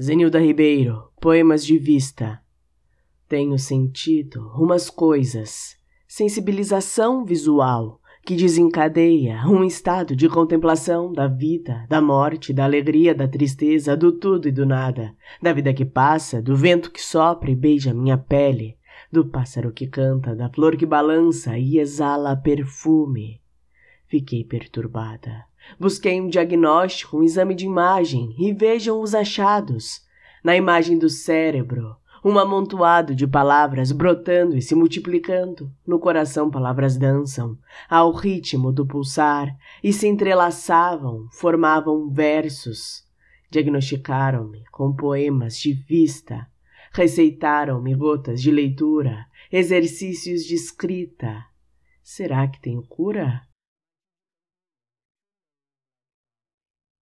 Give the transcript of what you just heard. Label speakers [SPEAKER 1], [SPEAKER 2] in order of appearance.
[SPEAKER 1] Zenilda Ribeiro, Poemas de Vista. Tenho sentido umas coisas, sensibilização visual, que desencadeia um estado de contemplação da vida, da morte, da alegria, da tristeza, do tudo e do nada, da vida que passa, do vento que sopra e beija minha pele, do pássaro que canta, da flor que balança e exala perfume. Fiquei perturbada. Busquei um diagnóstico, um exame de imagem e vejam os achados. Na imagem do cérebro, um amontoado de palavras brotando e se multiplicando. No coração, palavras dançam, ao ritmo do pulsar, e se entrelaçavam, formavam versos. Diagnosticaram-me com poemas de vista. Receitaram-me gotas de leitura, exercícios de escrita. Será que tenho cura?